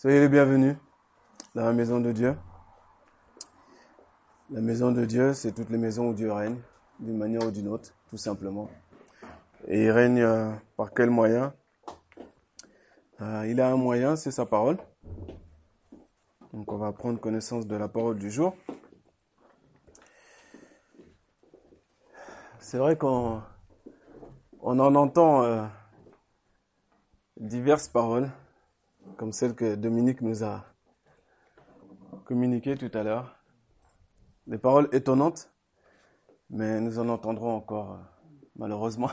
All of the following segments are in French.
Soyez les bienvenus dans la maison de Dieu. La maison de Dieu, c'est toutes les maisons où Dieu règne, d'une manière ou d'une autre, tout simplement. Et il règne euh, par quel moyen? Euh, Il a un moyen, c'est sa parole. Donc on va prendre connaissance de la parole du jour. C'est vrai qu'on on en entend euh, diverses paroles comme celle que Dominique nous a communiquée tout à l'heure. Des paroles étonnantes, mais nous en entendrons encore, euh, malheureusement,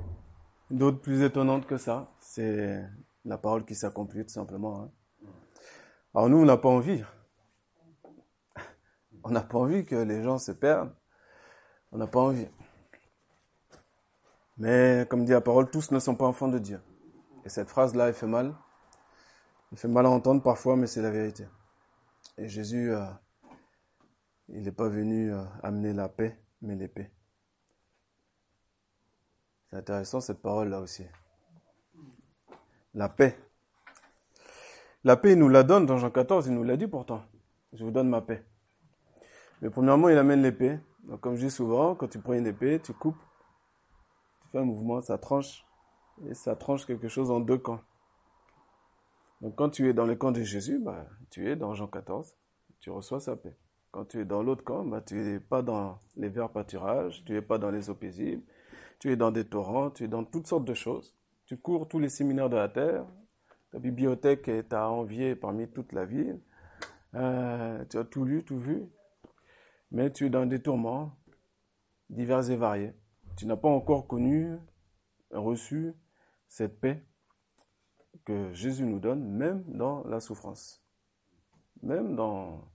d'autres plus étonnantes que ça. C'est la parole qui s'accomplit tout simplement. Hein. Alors nous, on n'a pas envie. On n'a pas envie que les gens se perdent. On n'a pas envie. Mais comme dit la parole, tous ne sont pas enfants de Dieu. Et cette phrase-là, elle fait mal. Il fait mal à entendre parfois, mais c'est la vérité. Et Jésus, euh, il n'est pas venu euh, amener la paix, mais l'épée. C'est intéressant cette parole-là aussi. La paix. La paix, il nous la donne dans Jean 14, il nous l'a dit pourtant. Je vous donne ma paix. Mais premièrement, il amène l'épée. Donc, comme je dis souvent, quand tu prends une épée, tu coupes, tu fais un mouvement, ça tranche, et ça tranche quelque chose en deux camps. Donc quand tu es dans le camp de Jésus, bah, tu es dans Jean 14, tu reçois sa paix. Quand tu es dans l'autre camp, bah, tu n'es pas dans les verts pâturages, tu n'es pas dans les eaux paisibles, tu es dans des torrents, tu es dans toutes sortes de choses. Tu cours tous les séminaires de la terre, ta bibliothèque est à envier parmi toute la ville, euh, tu as tout lu, tout vu, mais tu es dans des tourments divers et variés. Tu n'as pas encore connu, reçu cette paix que Jésus nous donne, même dans la souffrance, même dans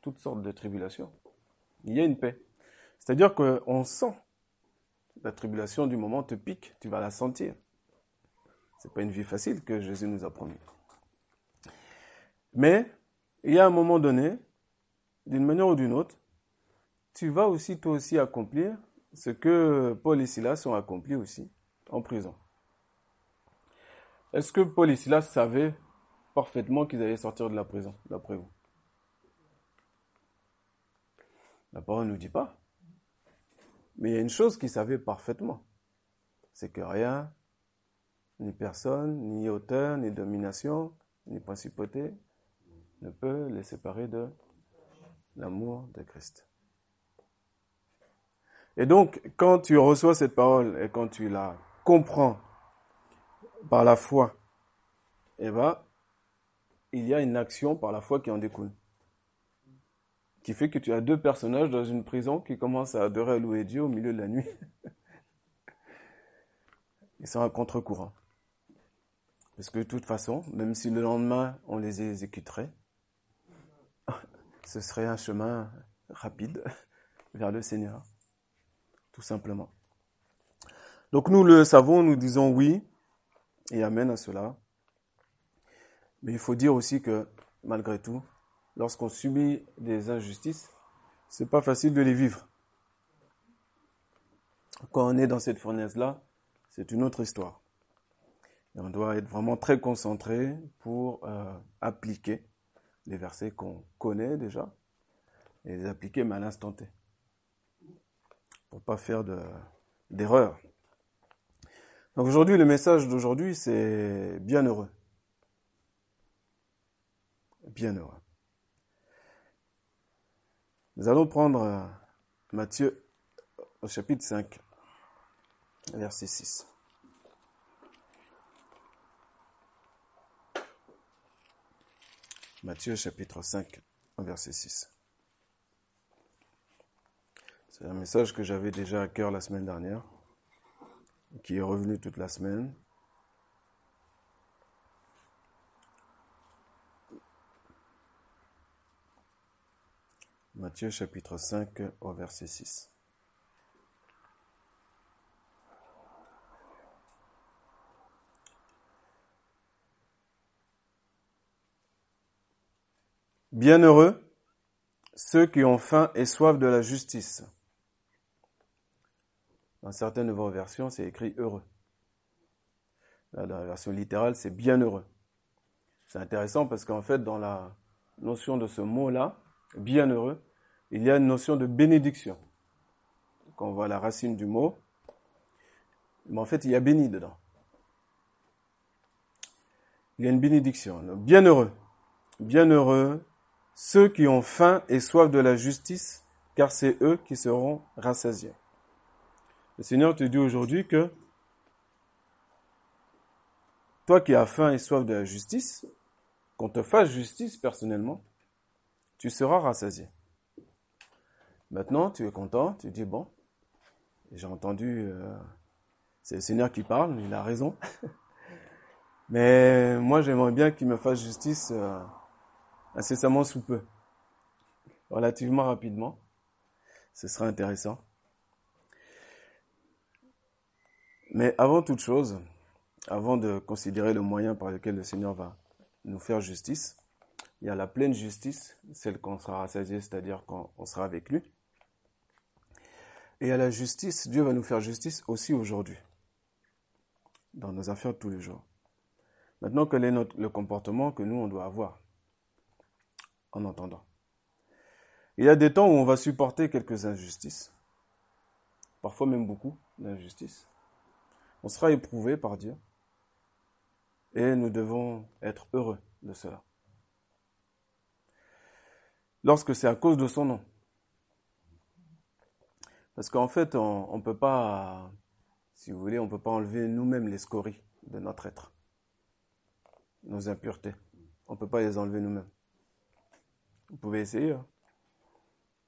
toutes sortes de tribulations. Il y a une paix. C'est-à-dire qu'on sent la tribulation du moment te pique, tu vas la sentir. C'est pas une vie facile que Jésus nous a promis. Mais il y a un moment donné, d'une manière ou d'une autre, tu vas aussi toi aussi accomplir ce que Paul et Silas ont accompli aussi en prison. Est-ce que Paul et Silas parfaitement qu'ils allaient sortir de la prison, d'après vous? La parole ne nous dit pas. Mais il y a une chose qu'ils savaient parfaitement. C'est que rien, ni personne, ni auteur, ni domination, ni principauté ne peut les séparer de l'amour de Christ. Et donc, quand tu reçois cette parole et quand tu la comprends par la foi, eh ben, il y a une action par la foi qui en découle. Qui fait que tu as deux personnages dans une prison qui commencent à adorer à louer Dieu au milieu de la nuit. Ils sont à contre-courant. Parce que de toute façon, même si le lendemain on les exécuterait, ce serait un chemin rapide vers le Seigneur. Tout simplement. Donc nous le savons, nous disons oui, et amène à cela. Mais il faut dire aussi que, malgré tout, lorsqu'on subit des injustices, c'est pas facile de les vivre. Quand on est dans cette fournaise-là, c'est une autre histoire. Et on doit être vraiment très concentré pour euh, appliquer les versets qu'on connaît déjà et les appliquer mais à l'instant T. Pour pas faire d'erreur. Donc aujourd'hui, le message d'aujourd'hui, c'est bienheureux. Bienheureux. Nous allons prendre euh, Matthieu au chapitre 5, verset 6. Matthieu chapitre 5, verset 6. C'est un message que j'avais déjà à cœur la semaine dernière qui est revenu toute la semaine. Matthieu chapitre 5 au verset 6. Bienheureux ceux qui ont faim et soif de la justice dans certaines de vos versions, c'est écrit heureux. dans la version littérale, c'est bienheureux. C'est intéressant parce qu'en fait, dans la notion de ce mot-là, bienheureux, il y a une notion de bénédiction. Quand on voit la racine du mot, mais en fait, il y a béni dedans. Il y a une bénédiction. Bienheureux. Bienheureux ceux qui ont faim et soif de la justice, car c'est eux qui seront rassasiés. Le Seigneur te dit aujourd'hui que toi qui as faim et soif de la justice, qu'on te fasse justice personnellement, tu seras rassasié. Maintenant, tu es content, tu dis, bon, j'ai entendu, euh, c'est le Seigneur qui parle, il a raison. Mais moi, j'aimerais bien qu'il me fasse justice euh, incessamment sous peu, relativement rapidement. Ce sera intéressant. Mais avant toute chose, avant de considérer le moyen par lequel le Seigneur va nous faire justice, il y a la pleine justice, celle qu'on sera rassasié, c'est-à-dire quand on sera avec lui. Et à la justice, Dieu va nous faire justice aussi aujourd'hui, dans nos affaires de tous les jours. Maintenant, quel est le comportement que nous, on doit avoir en entendant? Il y a des temps où on va supporter quelques injustices, parfois même beaucoup d'injustices. On sera éprouvé par Dieu et nous devons être heureux de cela. Lorsque c'est à cause de son nom. Parce qu'en fait, on ne peut pas, si vous voulez, on ne peut pas enlever nous-mêmes les scories de notre être nos impuretés. On ne peut pas les enlever nous-mêmes. Vous pouvez essayer. Hein.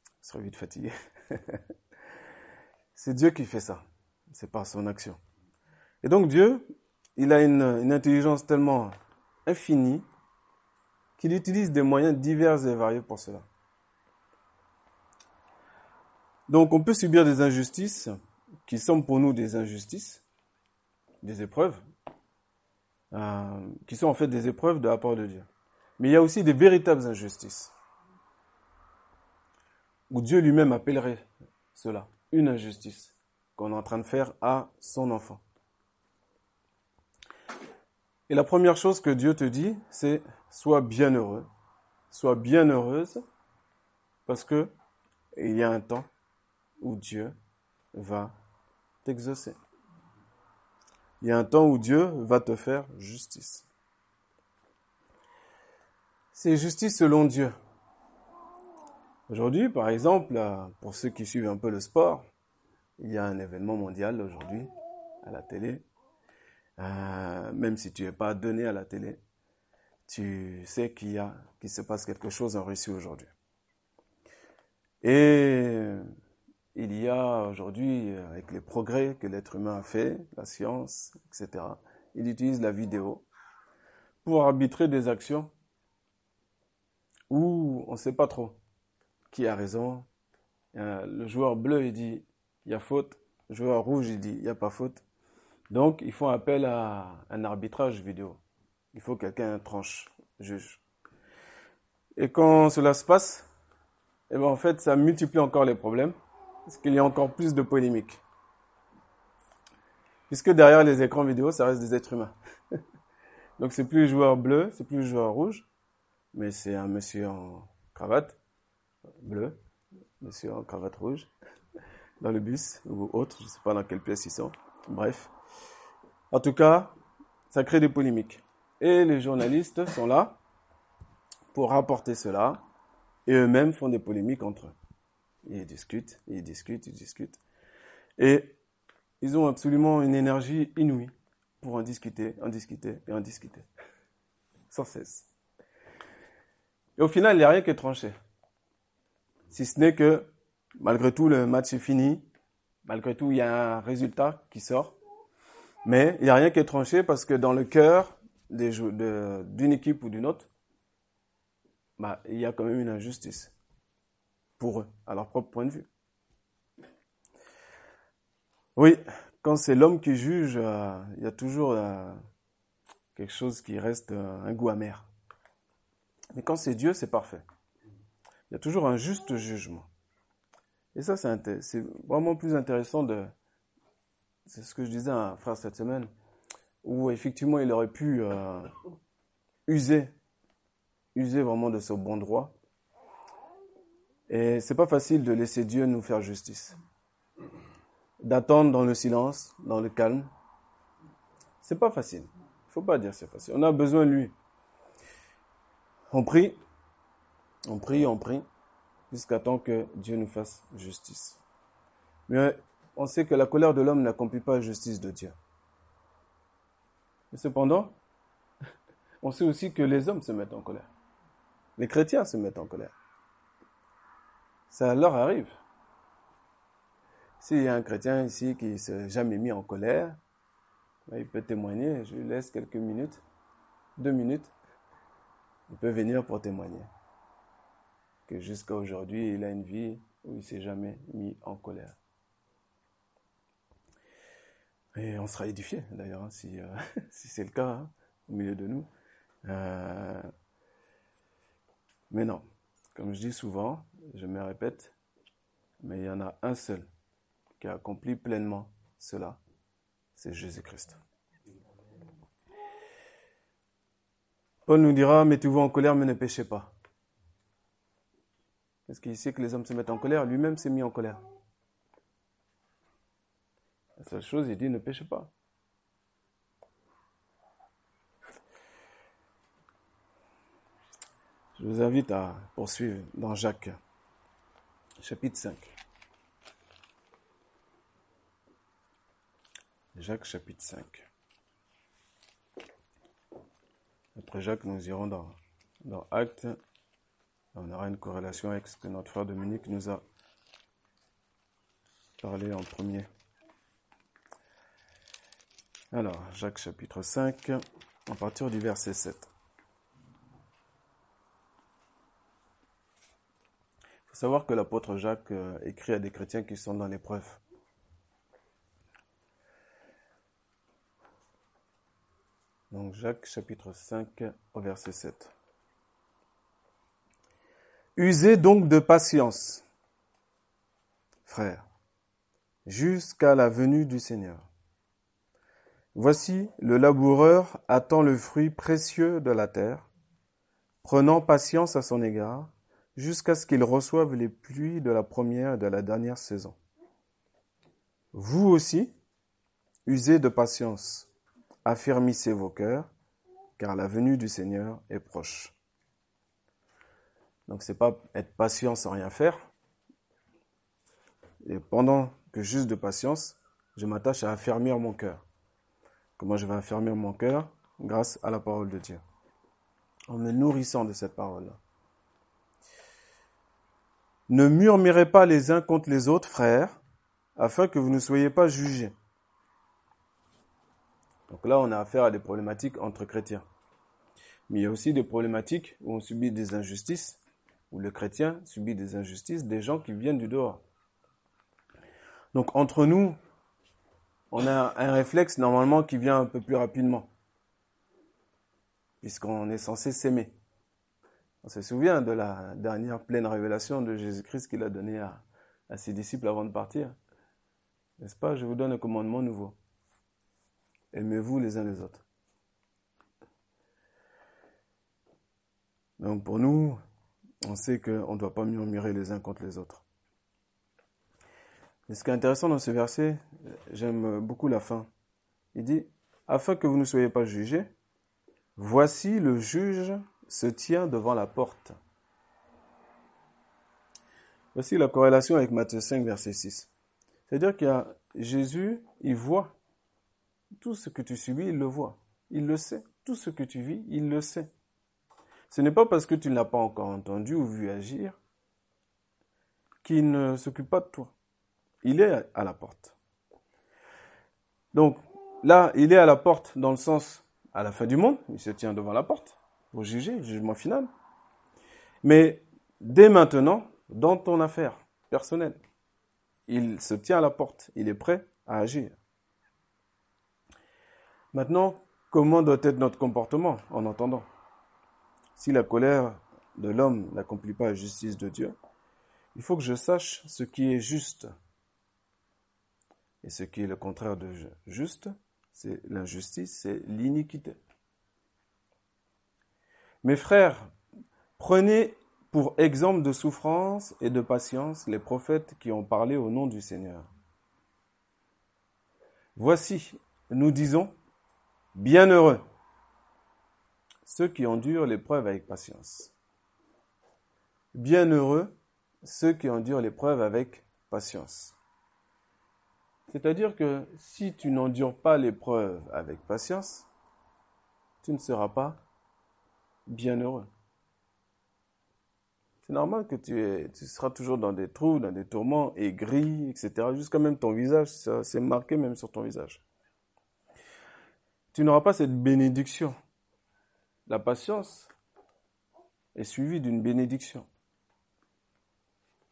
Vous serez vite fatigué. C'est Dieu qui fait ça. C'est par son action. Et donc Dieu, il a une, intelligence tellement infinie qu'il utilise des moyens divers et variés pour cela. Donc on peut subir des injustices qui sont pour nous des injustices, des épreuves, euh, qui sont en fait des épreuves de la part de Dieu. Mais il y a aussi des véritables injustices, où Dieu lui-même appellerait cela une injustice qu'on est en train de faire à son enfant. Et la première chose que Dieu te dit, c'est sois bienheureux, sois bienheureuse, parce que il y a un temps où Dieu va t'exaucer il y a un temps où Dieu va te faire justice. C'est justice selon Dieu. Aujourd'hui, par exemple, pour ceux qui suivent un peu le sport, il y a un événement mondial aujourd'hui à la télé. Euh, même si tu n'es pas donné à la télé, tu sais qu'il y a, qu'il se passe quelque chose en Russie aujourd'hui. Et il y a aujourd'hui, euh, avec les progrès que l'être humain a fait, la science, etc., il utilise la vidéo pour arbitrer des actions où on ne sait pas trop qui a raison. Euh, le joueur bleu, il dit il y a faute. Le joueur rouge, il dit il n'y a pas faute. Donc, ils font appel à un arbitrage vidéo. Il faut quelqu'un tranche, juge. Et quand cela se passe, eh ben, en fait, ça multiplie encore les problèmes parce qu'il y a encore plus de polémiques. Puisque derrière les écrans vidéo, ça reste des êtres humains. Donc c'est plus le joueur bleu, c'est plus le joueur rouge, mais c'est un monsieur en cravate bleu, monsieur en cravate rouge, dans le bus ou autre, je ne sais pas dans quelle pièce ils sont. Bref. En tout cas, ça crée des polémiques. Et les journalistes sont là pour rapporter cela, et eux-mêmes font des polémiques entre eux. Ils discutent, ils discutent, ils discutent. Et ils ont absolument une énergie inouïe pour en discuter, en discuter et en discuter. Sans cesse. Et au final, il n'y a rien qui est tranché. Si ce n'est que, malgré tout, le match est fini. Malgré tout, il y a un résultat qui sort. Mais il n'y a rien qui est tranché parce que dans le cœur d'une équipe ou d'une autre, bah, il y a quand même une injustice pour eux, à leur propre point de vue. Oui, quand c'est l'homme qui juge, euh, il y a toujours euh, quelque chose qui reste euh, un goût amer. Mais quand c'est Dieu, c'est parfait. Il y a toujours un juste jugement. Et ça, c'est vraiment plus intéressant de... C'est ce que je disais à un frère cette semaine, où effectivement il aurait pu user, user vraiment de ce bon droit. Et c'est pas facile de laisser Dieu nous faire justice. D'attendre dans le silence, dans le calme. C'est pas facile. Il faut pas dire c'est facile. On a besoin de lui. On prie, on prie, on prie, jusqu'à temps que Dieu nous fasse justice. Mais on sait que la colère de l'homme n'accomplit pas la justice de Dieu. Mais cependant, on sait aussi que les hommes se mettent en colère. Les chrétiens se mettent en colère. Ça leur arrive. S'il y a un chrétien ici qui ne s'est jamais mis en colère, ben, il peut témoigner. Je lui laisse quelques minutes, deux minutes. Il peut venir pour témoigner. Que jusqu'à aujourd'hui, il a une vie où il ne s'est jamais mis en colère. Et on sera édifié d'ailleurs hein, si, euh, si c'est le cas hein, au milieu de nous. Euh, mais non, comme je dis souvent, je me répète, mais il y en a un seul qui a accompli pleinement cela, c'est Jésus-Christ. Paul nous dira, mettez-vous en colère, mais ne péchez pas. Est-ce qu'il sait que les hommes se mettent en colère Lui-même s'est mis en colère. La seule chose, il dit, ne péchez pas. Je vous invite à poursuivre dans Jacques, chapitre 5. Jacques, chapitre 5. Après Jacques, nous irons dans, dans Actes. On aura une corrélation avec ce que notre frère Dominique nous a parlé en premier. Alors, Jacques chapitre 5, à partir du verset 7. Il faut savoir que l'apôtre Jacques euh, écrit à des chrétiens qui sont dans l'épreuve. Donc Jacques chapitre 5 au verset 7. Usez donc de patience, frères, jusqu'à la venue du Seigneur. Voici, le laboureur attend le fruit précieux de la terre, prenant patience à son égard, jusqu'à ce qu'il reçoive les pluies de la première et de la dernière saison. Vous aussi, usez de patience, affermissez vos cœurs, car la venue du Seigneur est proche. Donc c'est pas être patient sans rien faire. Et pendant que juste de patience, je m'attache à affermir mon cœur. Comment je vais affermir mon cœur Grâce à la parole de Dieu. En me nourrissant de cette parole-là. Ne murmurez pas les uns contre les autres, frères, afin que vous ne soyez pas jugés. Donc là, on a affaire à des problématiques entre chrétiens. Mais il y a aussi des problématiques où on subit des injustices, où le chrétien subit des injustices des gens qui viennent du dehors. Donc entre nous, on a un réflexe normalement qui vient un peu plus rapidement, puisqu'on est censé s'aimer. On se souvient de la dernière pleine révélation de Jésus-Christ qu'il a donnée à, ses disciples avant de partir. N'est-ce pas? Je vous donne un commandement nouveau. Aimez-vous les uns les autres. Donc pour nous, on sait qu'on ne doit pas murmurer les uns contre les autres. Et ce qui est intéressant dans ce verset, j'aime beaucoup la fin. Il dit, afin que vous ne soyez pas jugés, voici le juge se tient devant la porte. Voici la corrélation avec Matthieu 5, verset 6. C'est-à-dire qu'il y a Jésus, il voit tout ce que tu subis, il le voit. Il le sait. Tout ce que tu vis, il le sait. Ce n'est pas parce que tu ne l'as pas encore entendu ou vu agir qu'il ne s'occupe pas de toi il est à la porte. Donc là, il est à la porte dans le sens à la fin du monde, il se tient devant la porte pour juger, le jugement final. Mais dès maintenant, dans ton affaire personnelle, il se tient à la porte, il est prêt à agir. Maintenant, comment doit être notre comportement en entendant Si la colère de l'homme n'accomplit pas la justice de Dieu, il faut que je sache ce qui est juste et ce qui est le contraire de juste, c'est l'injustice, c'est l'iniquité. Mes frères, prenez pour exemple de souffrance et de patience les prophètes qui ont parlé au nom du Seigneur. Voici, nous disons, bienheureux ceux qui endurent l'épreuve avec patience. Bienheureux ceux qui endurent l'épreuve avec patience. C'est-à-dire que si tu n'endures pas l'épreuve avec patience, tu ne seras pas bienheureux. C'est normal que tu, tu, seras toujours dans des trous, dans des tourments, aigris, etc. Jusqu'à même ton visage, c'est marqué même sur ton visage. Tu n'auras pas cette bénédiction. La patience est suivie d'une bénédiction.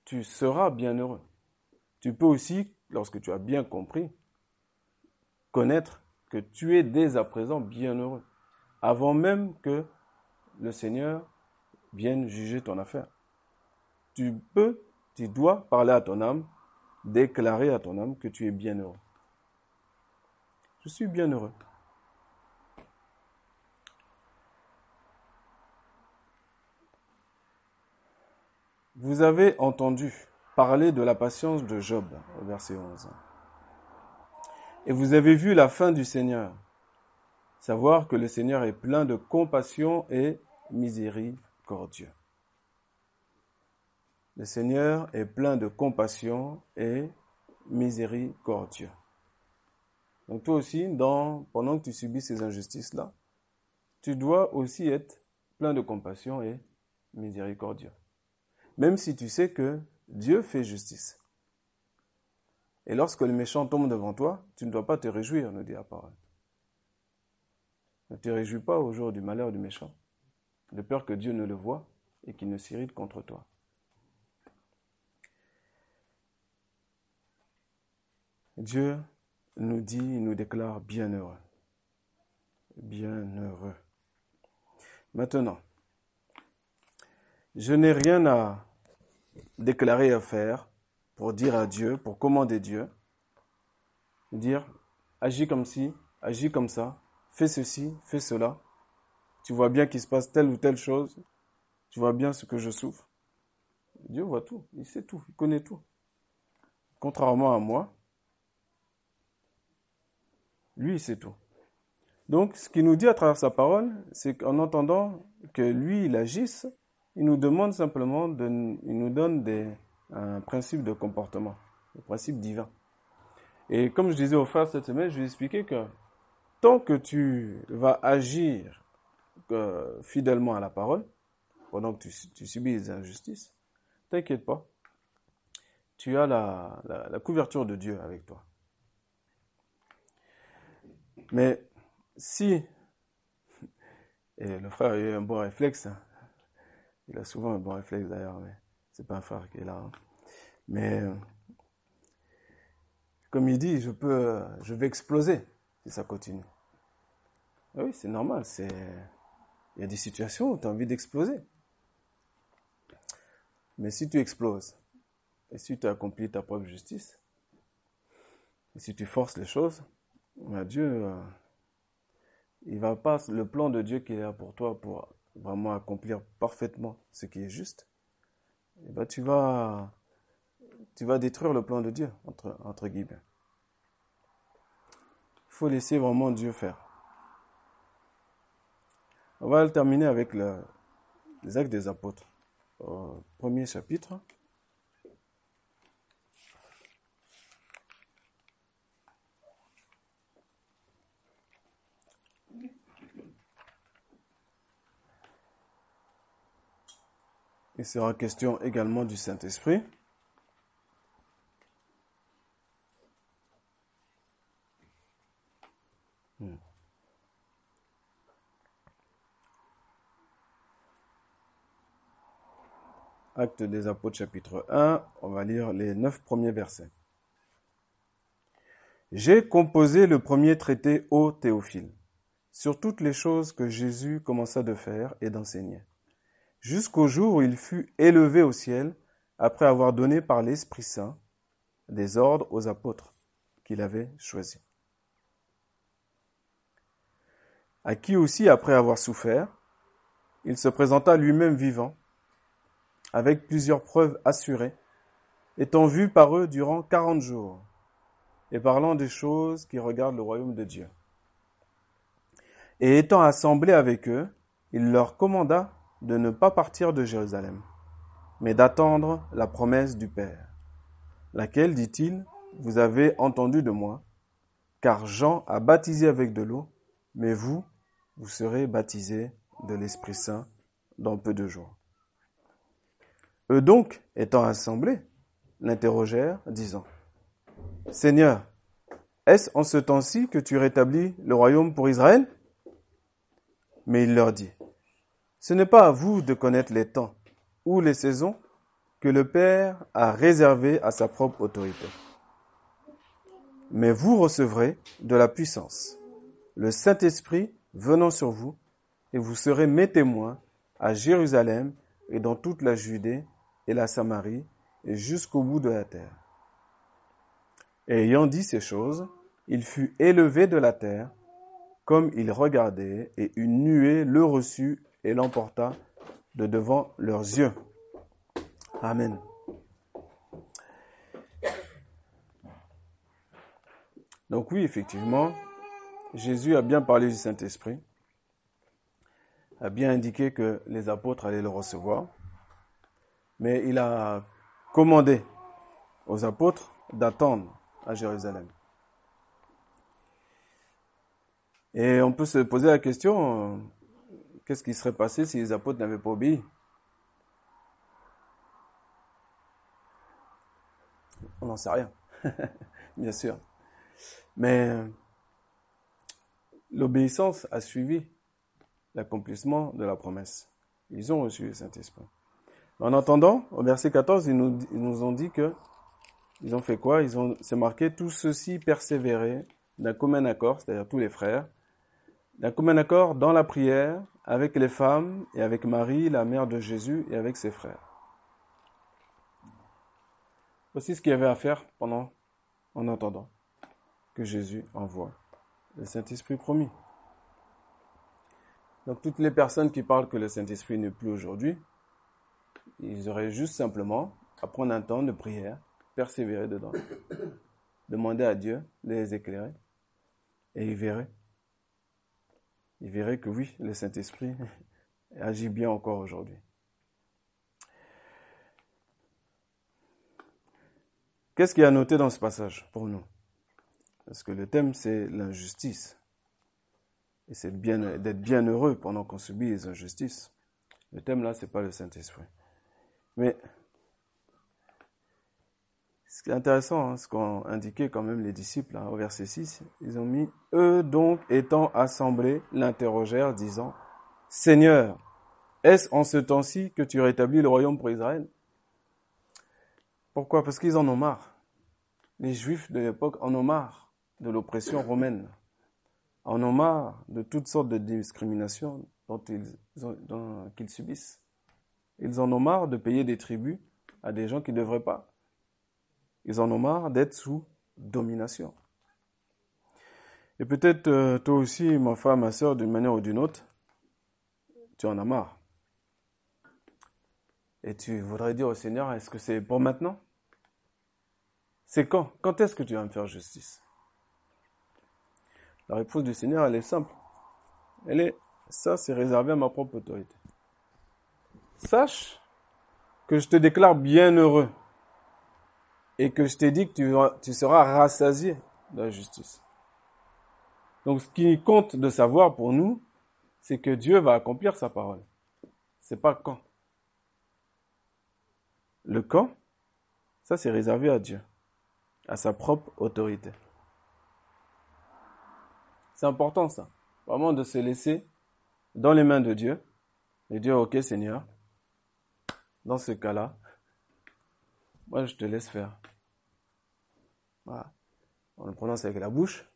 Tu seras bienheureux. Tu peux aussi, lorsque tu as bien compris, connaître que tu es dès à présent bienheureux, avant même que le Seigneur vienne juger ton affaire tu peux, tu dois parler à ton âme, déclarer à ton âme que tu es bien heureux. Je suis bien heureux. Vous avez entendu parler de la patience de Job, verset 11. Et vous avez vu la fin du Seigneur, savoir que le Seigneur est plein de compassion et miséricordieux. Le Seigneur est plein de compassion et miséricordieux. Donc toi aussi, pendant que tu subis ces injustices-là, tu dois aussi être plein de compassion et miséricordieux. Même si tu sais que Dieu fait justice. Et lorsque le méchant tombe devant toi, tu ne dois pas te réjouir, nous dit la parole. Ne te réjouis pas au jour du malheur du méchant, de peur que Dieu ne le voie et qu'il ne s'irrite contre toi. Dieu nous dit, nous déclare bienheureux. Bienheureux. Maintenant, je n'ai rien à déclarer à faire pour dire à Dieu, pour commander Dieu, dire agis comme ci, agis comme ça, fais ceci, fais cela. Tu vois bien qu'il se passe telle ou telle chose, tu vois bien ce que je souffre. Dieu voit tout, il sait tout, il connaît tout. Contrairement à moi, lui, c'est tout. Donc, ce qu'il nous dit à travers sa parole, c'est qu'en entendant que lui, il agisse, il nous demande simplement, il nous donne des, un principe de comportement, un principe divin. Et comme je disais au frère cette semaine, je lui ai expliqué que tant que tu vas agir euh, fidèlement à la parole, pendant que tu, tu subis des injustices, t'inquiète pas, tu as la, la, la couverture de Dieu avec toi. Mais si, et le frère a eu un bon réflexe, hein. Il a souvent un bon réflexe d'ailleurs, mais c'est pas un frère qui est là. Hein. Mais comme il dit, je peux, je vais exploser si ça continue. Ah oui, c'est normal. C'est, il y a des situations où tu as envie d'exploser. Mais si tu exploses et si tu accomplis ta propre justice, et si tu forces les choses, Dieu, euh, il va pas, le plan de Dieu qui est là pour toi pour vraiment accomplir parfaitement ce qui est juste, eh ben, tu vas, tu vas détruire le plan de Dieu, entre, entre guillemets. Il faut laisser vraiment Dieu faire. On va terminer avec le, les actes des apôtres. premier chapitre. Il sera question également du Saint-Esprit. Hmm. Acte des Apôtres chapitre 1, on va lire les neuf premiers versets. J'ai composé le premier traité au Théophile sur toutes les choses que Jésus commença de faire et d'enseigner jusqu'au jour où il fut élevé au ciel, après avoir donné par l'Esprit Saint des ordres aux apôtres qu'il avait choisis. À qui aussi, après avoir souffert, il se présenta lui-même vivant, avec plusieurs preuves assurées, étant vu par eux durant quarante jours, et parlant des choses qui regardent le royaume de Dieu. Et étant assemblé avec eux, il leur commanda de ne pas partir de Jérusalem, mais d'attendre la promesse du Père, laquelle, dit-il, vous avez entendu de moi, car Jean a baptisé avec de l'eau, mais vous, vous serez baptisés de l'Esprit Saint dans peu de jours. Eux donc, étant assemblés, l'interrogèrent, disant, Seigneur, est-ce en ce temps-ci que tu rétablis le royaume pour Israël? Mais il leur dit, Ce n'est pas à vous de connaître les temps ou les saisons que le Père a réservés à sa propre autorité. Mais vous recevrez de la puissance, le Saint-Esprit venant sur vous, et vous serez mes témoins à Jérusalem et dans toute la Judée et la Samarie et jusqu'au bout de la terre. Ayant dit ces choses, il fut élevé de la terre, comme il regardait, et une nuée le reçut et l'emporta de devant leurs yeux. Amen. Donc oui, effectivement, Jésus a bien parlé du Saint-Esprit, a bien indiqué que les apôtres allaient le recevoir, mais il a commandé aux apôtres d'attendre à Jérusalem. Et on peut se poser la question, qu'est-ce qui serait passé si les apôtres n'avaient pas obéi? On n'en sait rien, bien sûr. Mais l'obéissance a suivi l'accomplissement de la promesse. Ils ont reçu le Saint-Esprit. En attendant, au verset 14, ils nous, ont dit que ils ont fait quoi? Ils ont, c'est marqué, tous ceux-ci persévéraient d'un commun accord, c'est-à-dire tous les frères, d'un commun accord dans la prière avec les femmes et avec Marie, la mère de Jésus, et avec ses frères. Voici ce qu'il y avait à faire pendant, en attendant que Jésus envoie le Saint-Esprit promis. Donc toutes les personnes qui parlent que le Saint-Esprit n'est plus aujourd'hui, ils auraient juste simplement à prendre un temps de prière, persévérer dedans, demander à Dieu de les éclairer, et ils verraient. Ils verraient que oui, le Saint-Esprit agit bien encore aujourd'hui. Qu'est-ce qu'il y a noté dans ce passage pour nous? Parce que le thème, c'est l'injustice. Et c'est d'être bien heureux pendant qu'on subit les injustices. Le thème là, c'est pas le Saint-Esprit. Mais ce qui est intéressant, hein, ce qu'ont indiqué quand même les disciples hein, au verset 6, ils ont mis Eux donc étant assemblés l'interrogèrent, disant Seigneur, est-ce en ce temps-ci que tu rétablis le royaume pour Israël? Pourquoi? Parce qu'ils en ont marre. Les Juifs de l'époque en ont marre de l'oppression romaine, en ont marre de toutes sortes de discriminations dont ils, qu'ils subissent. Ils en ont marre de payer des tribus à des gens qui ne devraient pas. Ils en ont marre d'être sous domination. Et peut-être euh, toi aussi, ma femme, ma soeur, d'une manière ou d'une autre, tu en as marre. Et tu voudrais dire au Seigneur, est-ce que c'est pour maintenant? C'est quand? Quand est-ce que tu vas me faire justice? La réponse du Seigneur, elle est simple. Elle est, ça c'est réservé à ma propre autorité. Sache que je te déclare bien heureux et que je t'ai dit que tu, seras rassasié de la justice. Donc ce qui compte de savoir pour nous, c'est que Dieu va accomplir sa parole. C'est pas quand. Le quand, ça c'est réservé à Dieu, à sa propre autorité. C'est important ça, vraiment de se laisser dans les mains de Dieu et dire ok Seigneur, dans ce cas-là, moi je te laisse faire. Voilà. On le prononce avec la bouche.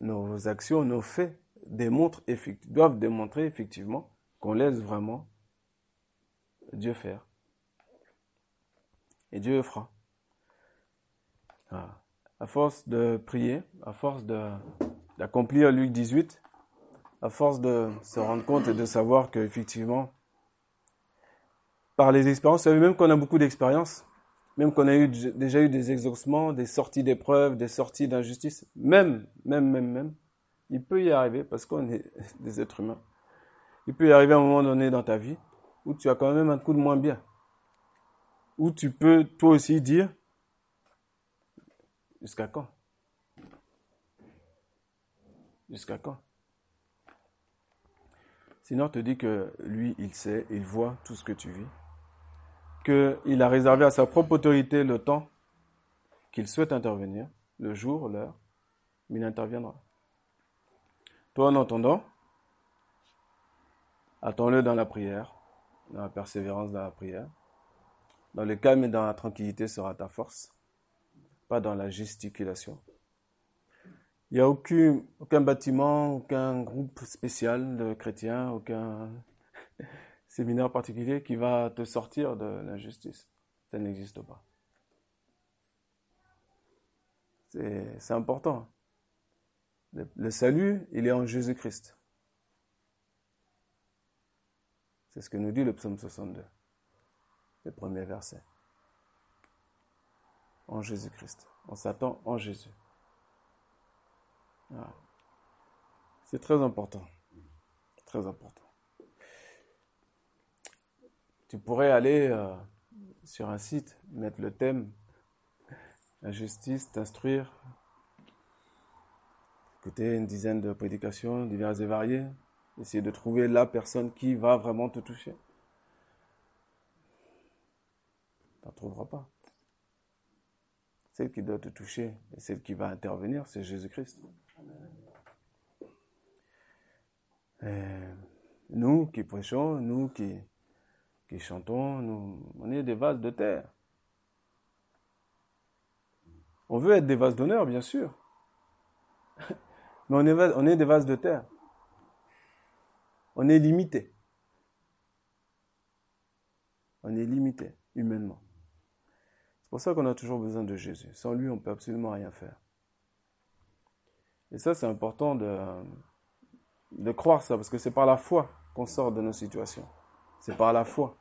Nos actions, nos faits démontrent, doivent démontrer effectivement qu'on laisse vraiment Dieu faire. Et Dieu fera. Voilà. À force de prier, à force d'accomplir Luc 18, à force de se rendre compte et de savoir qu'effectivement, par les expériences, vous savez, même qu'on a beaucoup d'expériences, même qu'on a déjà eu des exaucements, des sorties d'épreuves, des sorties d'injustice, même, même, même, même, il peut y arriver, parce qu'on est des êtres humains, il peut y arriver à un moment donné dans ta vie où tu as quand même un coup de moins bien. Où tu peux toi aussi dire, jusqu'à quand? Jusqu'à quand? Seigneur te dit que lui, il sait, il voit tout ce que tu vis, qu'il a réservé à sa propre autorité le temps qu'il souhaite intervenir, le jour, l'heure, il interviendra. Toi, en entendant, attends-le dans la prière, dans la persévérance dans la prière. Dans le calme et dans la tranquillité sera ta force, pas dans la gesticulation. Il n'y a aucun bâtiment, aucun groupe spécial de chrétiens, aucun séminaire particulier qui va te sortir de l'injustice. Ça n'existe pas. C'est important. Le, salut, il est en Jésus-Christ. C'est ce que nous dit le psaume 62, le premier verset. En Jésus-Christ. On s'attend en Jésus. C'est très important. Très important. Tu pourrais aller euh, sur un site, mettre le thème, la justice, t'instruire, écouter une dizaine de prédications diverses et variées, essayer de trouver la personne qui va vraiment te toucher. Tu n'en trouveras pas. Celle qui doit te toucher et celle qui va intervenir, c'est Jésus-Christ. Nous qui prêchons, nous qui, qui chantons, nous, on est des vases de terre. On veut être des vases d'honneur, bien sûr. Mais on est, on est des vases de terre. On est limité. On est limité humainement. C'est pour ça qu'on a toujours besoin de Jésus. Sans lui, on ne peut absolument rien faire. Et ça, c'est important de, de croire ça, parce que c'est par la foi qu'on sort de nos situations. C'est par la foi.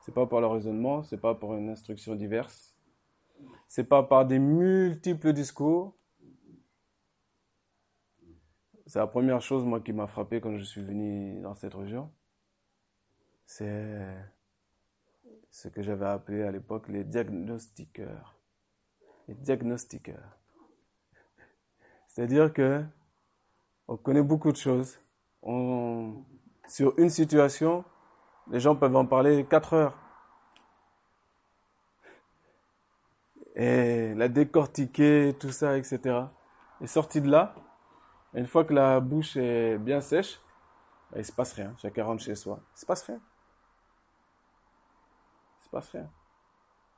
C'est pas par le raisonnement, c'est pas par une instruction diverse. C'est pas par des multiples discours. C'est la première chose, moi, qui m'a frappé quand je suis venu dans cette région. C'est ce que j'avais appelé à l'époque les diagnostiqueurs. Les diagnostiqueurs. C'est-à-dire que on connaît beaucoup de choses. On, sur une situation, les gens peuvent en parler quatre heures. Et la décortiquer, tout ça, etc. Et sorti de là, une fois que la bouche est bien sèche, il ne se passe rien. Chacun rentre chez soi. Il ne se passe rien. Il ne se passe rien.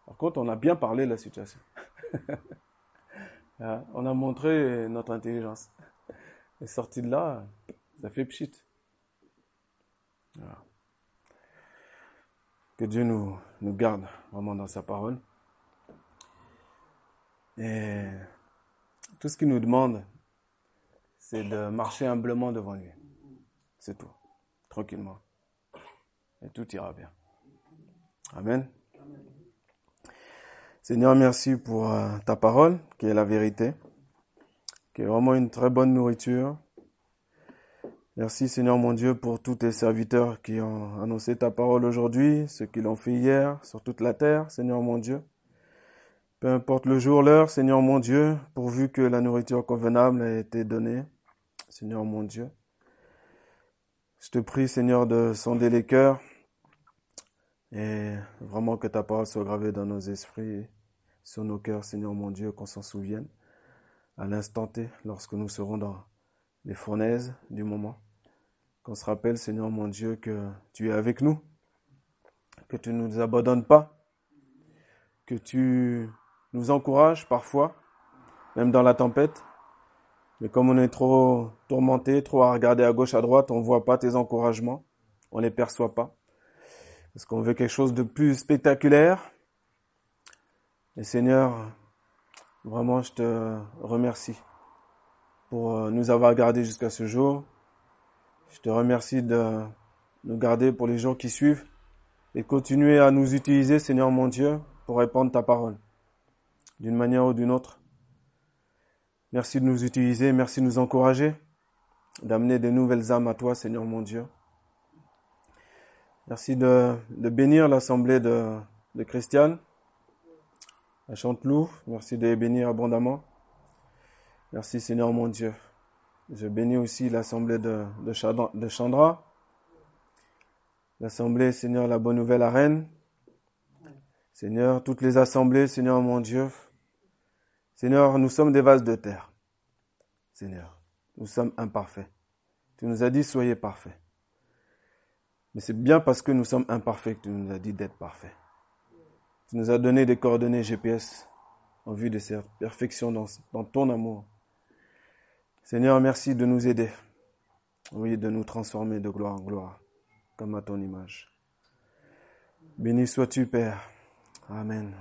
Par contre, on a bien parlé de la situation. Ah, on a montré notre intelligence. Et sorti de là, ça fait pchit. Que Dieu nous, nous garde vraiment dans sa parole. Et tout ce qu'il nous demande, c'est de marcher humblement devant lui. C'est tout. Tranquillement. Et tout ira bien. Amen. Seigneur, merci pour euh, ta parole, qui est la vérité, qui est vraiment une très bonne nourriture. Merci Seigneur mon Dieu pour tous tes serviteurs qui ont annoncé ta parole aujourd'hui, ceux qui l'ont fait hier sur toute la terre, Seigneur mon Dieu. Peu importe le jour, l'heure, Seigneur mon Dieu, pourvu que la nourriture convenable ait été donnée. Seigneur mon Dieu. Je te prie, Seigneur, de sonder les cœurs et vraiment que ta parole soit gravée dans nos esprits, sur nos cœurs, Seigneur mon Dieu, qu'on s'en souvienne à l'instant T, lorsque nous serons dans les fournaises du moment, qu'on se rappelle, Seigneur mon Dieu, que tu es avec nous, que tu ne nous abandonnes pas, que tu nous encourages parfois, même dans la tempête, mais comme on est trop tourmenté, trop à regarder à gauche, à droite, on ne voit pas tes encouragements, on ne les perçoit pas. Parce qu'on veut quelque chose de plus spectaculaire. Et Seigneur, vraiment, je te remercie pour euh, nous avoir gardés jusqu'à ce jour. Je te remercie de nous garder pour les jours qui suivent. et continuer à nous utiliser, Seigneur mon Dieu, pour répandre ta parole, d'une manière ou d'une autre. Merci de nous utiliser, merci de nous encourager, d'amener de nouvelles âmes à toi, Seigneur mon Dieu. Merci de, bénir l'assemblée de, de Christiane à Chanteloup. Merci de les bénir abondamment. Merci Seigneur mon Dieu. Je bénis aussi l'assemblée de, Chandra. L'assemblée, Seigneur, la bonne nouvelle arène. Seigneur, toutes les assemblées, Seigneur mon Dieu. Seigneur, nous sommes des vases de terre. Seigneur, nous sommes imparfaits. Tu nous as dit, soyez parfaits. Mais c'est bien parce que nous sommes imparfaits que tu nous as dit d'être parfaits. Tu nous as donné des coordonnées GPS en vue de cette perfection dans ton amour. Seigneur, merci de nous aider. Oui, de nous transformer de gloire en gloire, comme à ton image. Béni sois-tu, Père. Amen.